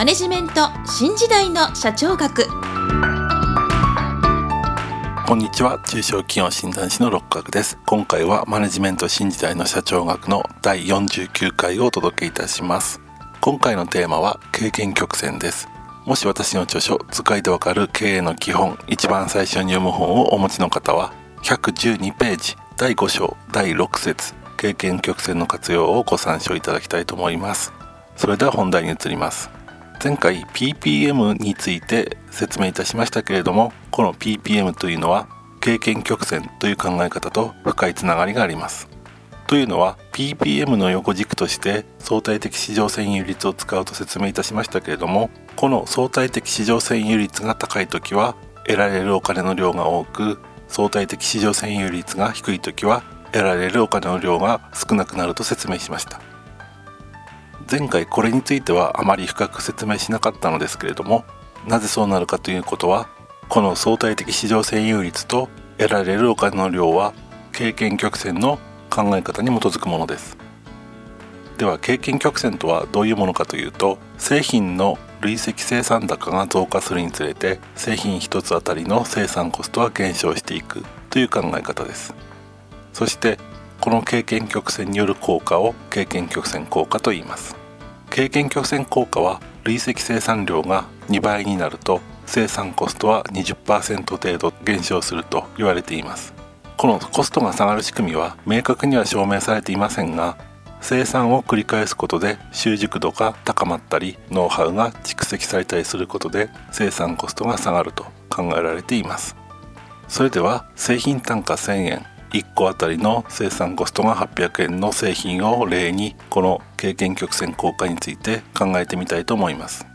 マネジメント新時代の社長学。こんにちは。中小企業診断士の六角です。今回はマネジメント新時代の社長学の第49回をお届けいたします。今回のテーマは経験曲線です。もし私の著書使いでわかる経営の基本一番最初に読む本をお持ちの方は112ページ第5章第6節経験曲線の活用をご参照いただきたいと思います。それでは本題に移ります。前回 PPM について説明いたしましたけれどもこの PPM というのは経験曲線という考え方と深いつながりがあります。というのは PPM の横軸として相対的市場占有率を使うと説明いたしましたけれどもこの相対的市場占有率が高い時は得られるお金の量が多く相対的市場占有率が低い時は得られるお金の量が少なくなると説明しました。前回これについてはあまり深く説明しなかったのですけれどもなぜそうなるかということはこの相対的市場占有率と得られるお金の量は経験曲線の考え方に基づくものです。では経験曲線とはどういうものかというと製品の累積生産高が増加するにつれて製品1つあたりの生産コストは減少していくという考え方です。そしてこの経験曲線による効果を経験曲線効果と言います。経験曲線効果は累積生産量が2倍になると生産コストは20%程度減少すると言われています。このコストが下がる仕組みは明確には証明されていませんが生産を繰り返すことで習熟度が高まったりノウハウが蓄積されたりすることで生産コストが下がると考えられています。それでは製品単価1000円。1個あたりの生産コストが800円の製品を例にこの経験曲線効果について考えてみたいと思います。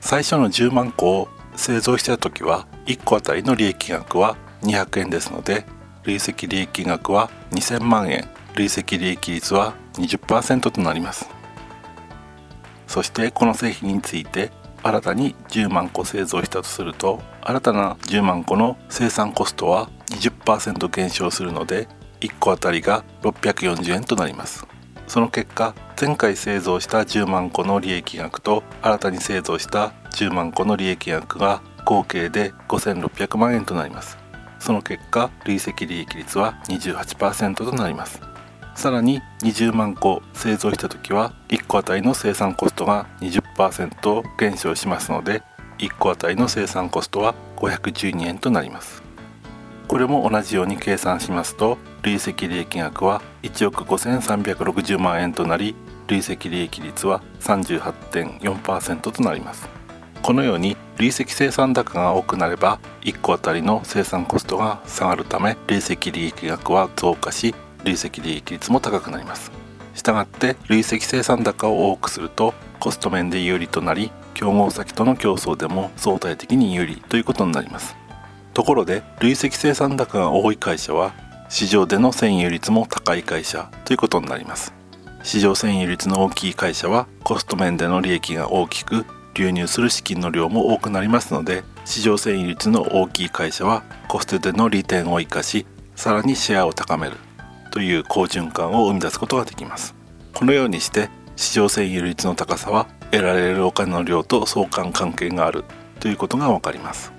最初の10万個を製造した時は1個あたりの利益額は200円ですので累積利益額は2000万円。累積利益率は20%となります。そしてこの製品について新たに10万個製造したとすると新たな10万個の生産コストは20%減少するので1個あたりが640円となります。その結果前回製造した10万個の利益額と新たに製造した10万個の利益額が合計で5600万円となります。その結果累積利益率は28%となります。さらに20万個製造した時は1個あたりの生産コストが20%減少しますので1個あたりの生産コストは512円となります。これも同じように計算しますと累積利益額は1億5360万円となり累積利益率は38.4%となります。このように累積生産高が多くなれば1個あたりの生産コストが下がるため累積利益額は増加し累積利益率も高くなります。したがって累積生産高を多くするとコスト面で有利となり競合先との競争でも相対的に有利ということになります。ところで累積生産高が多い会社は市場での占有率も高い会社ということになります。市場占有率の大きい会社はコスト面での利益が大きく流入する資金の量も多くなりますので市場占有率の大きい会社はコストでの利点を生かしさらにシェアを高めるという好循環を生み出すことができます。このようにして市場占有率の高さは得られるお金の量と相関関係があるということがわかります。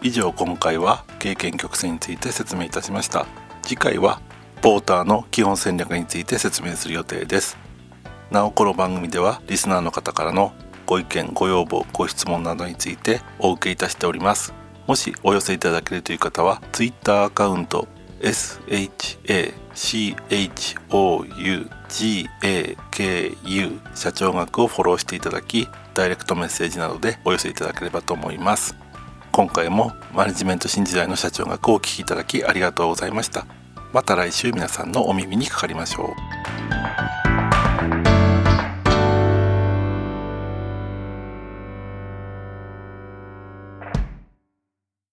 以上今回は経験曲線について説明いたしました。次回はポーターの基本戦略について説明する予定です。なおこの番組ではリスナーの方からのご意見ご要望ご質問などについてお受けいたしております。もしお寄せいただけるという方は Twitter アカウント SHACHOUGAKU 社長学をフォローしていただきダイレクトメッセージなどでお寄せいただければと思います。今回もマネジメント新時代の社長がこうお聴きいただきありがとうございました。また来週皆さんのお耳にかかりましょう。